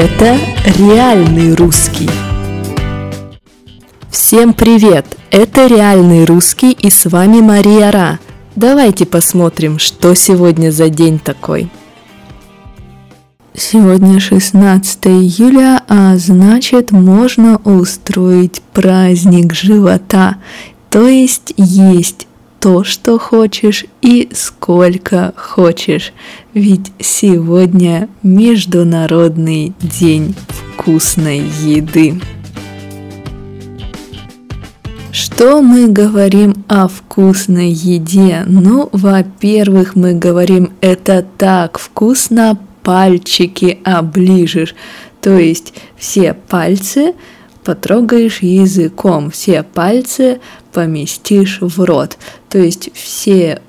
Это реальный русский. Всем привет! Это реальный русский и с вами Мария Ра. Давайте посмотрим, что сегодня за день такой. Сегодня 16 июля, а значит можно устроить праздник живота, то есть есть то, что хочешь и сколько хочешь. Ведь сегодня Международный день вкусной еды. Что мы говорим о вкусной еде? Ну, во-первых, мы говорим это так вкусно, пальчики оближешь. То есть все пальцы потрогаешь языком, все пальцы поместишь в рот. То есть все,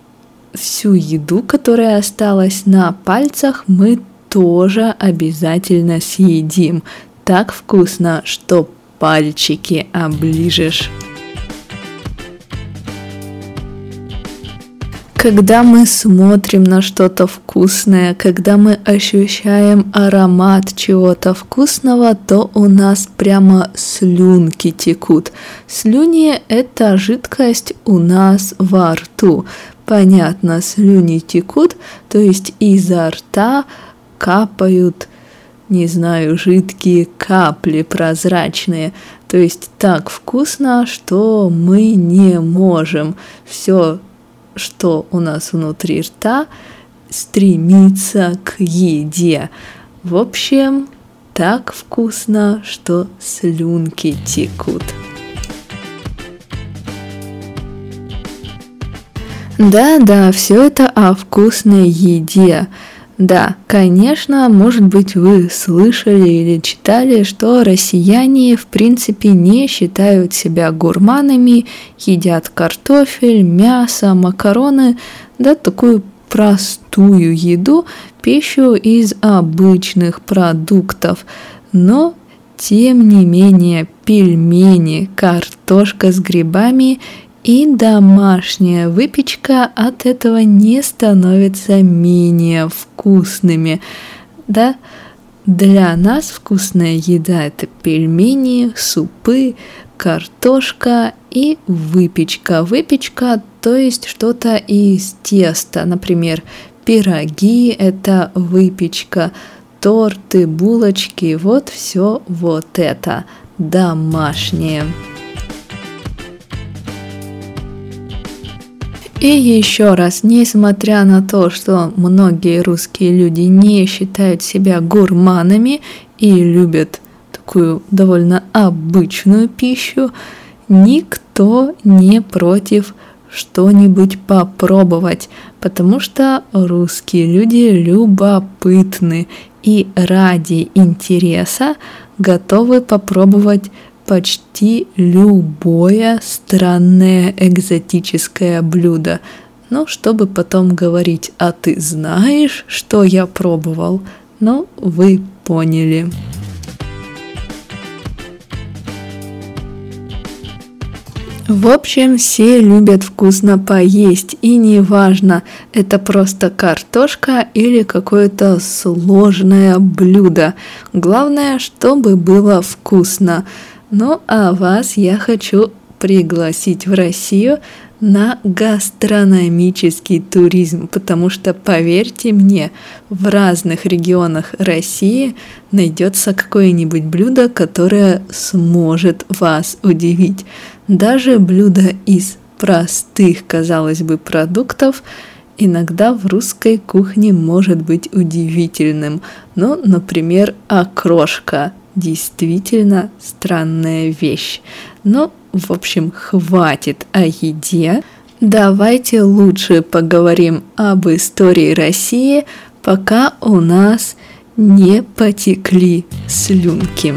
всю еду, которая осталась на пальцах, мы тоже обязательно съедим. Так вкусно, что пальчики оближешь. Когда мы смотрим на что-то вкусное, когда мы ощущаем аромат чего-то вкусного, то у нас прямо слюнки текут. Слюни – это жидкость у нас во рту. Понятно, слюни текут, то есть изо рта капают не знаю, жидкие капли прозрачные. То есть так вкусно, что мы не можем все что у нас внутри рта, стремится к еде. В общем, так вкусно, что слюнки текут. Да-да, все это о вкусной еде. Да, конечно, может быть, вы слышали или читали, что россияне в принципе не считают себя гурманами, едят картофель, мясо, макароны, да, такую простую еду, пищу из обычных продуктов. Но, тем не менее, пельмени, картошка с грибами и домашняя выпечка от этого не становится менее вкусными. Да? Для нас вкусная еда – это пельмени, супы, картошка и выпечка. Выпечка, то есть что-то из теста, например, пироги – это выпечка, торты, булочки, вот все вот это домашнее. И еще раз, несмотря на то, что многие русские люди не считают себя гурманами и любят такую довольно обычную пищу, никто не против что-нибудь попробовать, потому что русские люди любопытны и ради интереса готовы попробовать почти любое странное экзотическое блюдо. Но чтобы потом говорить, а ты знаешь, что я пробовал? Ну, вы поняли. В общем, все любят вкусно поесть, и неважно, это просто картошка или какое-то сложное блюдо. Главное, чтобы было вкусно. Ну а вас я хочу пригласить в Россию на гастрономический туризм, потому что, поверьте мне, в разных регионах России найдется какое-нибудь блюдо, которое сможет вас удивить. Даже блюдо из простых, казалось бы, продуктов иногда в русской кухне может быть удивительным. Ну, например, окрошка действительно странная вещь. Но, в общем, хватит о еде. Давайте лучше поговорим об истории России, пока у нас не потекли слюнки.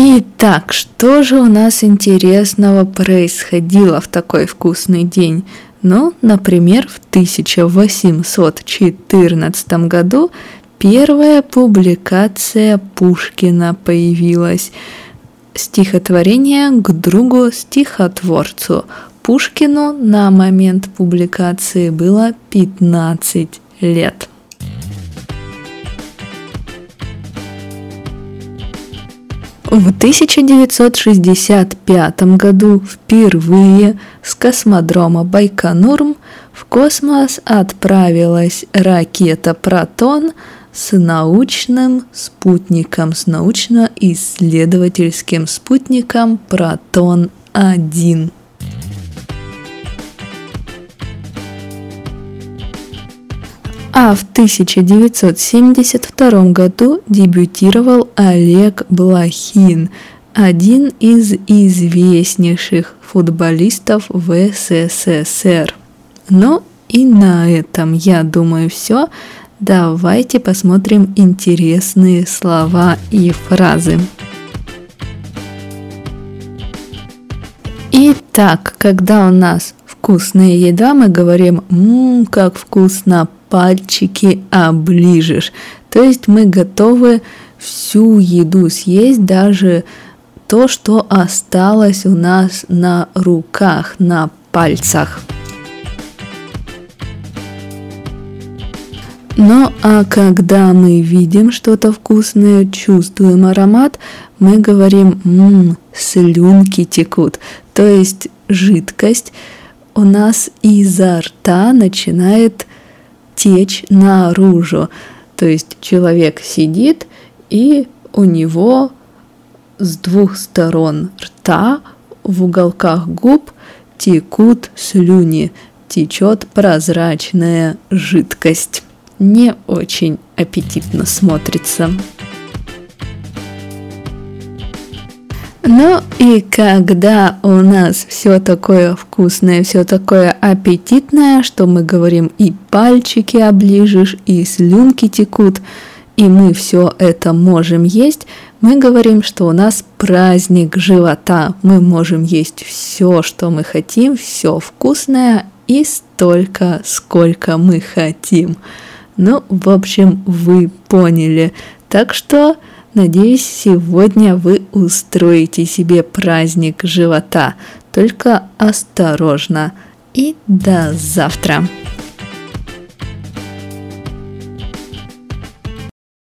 Итак, что же у нас интересного происходило в такой вкусный день? Ну, например, в 1814 году первая публикация Пушкина появилась. Стихотворение к другу стихотворцу. Пушкину на момент публикации было 15 лет. В 1965 году впервые с космодрома Байконур в космос отправилась ракета «Протон» с научным спутником, с научно-исследовательским спутником «Протон-1». А в 1972 году дебютировал Олег Блохин, один из известнейших футболистов в СССР. Ну и на этом, я думаю, все. Давайте посмотрим интересные слова и фразы. Итак, когда у нас вкусная еда, мы говорим «Ммм, как вкусно, пальчики оближешь». То есть мы готовы всю еду съесть, даже то, что осталось у нас на руках, на пальцах. Ну а когда мы видим что-то вкусное, чувствуем аромат, мы говорим «ммм, слюнки текут». То есть жидкость у нас изо рта начинает течь наружу. То есть человек сидит, и у него с двух сторон рта в уголках губ текут слюни, течет прозрачная жидкость не очень аппетитно смотрится. Ну и когда у нас все такое вкусное, все такое аппетитное, что мы говорим и пальчики оближешь, и слюнки текут, и мы все это можем есть, мы говорим, что у нас праздник живота. Мы можем есть все, что мы хотим, все вкусное и столько, сколько мы хотим. Ну, в общем, вы поняли. Так что, надеюсь, сегодня вы устроите себе праздник живота. Только осторожно. И до завтра.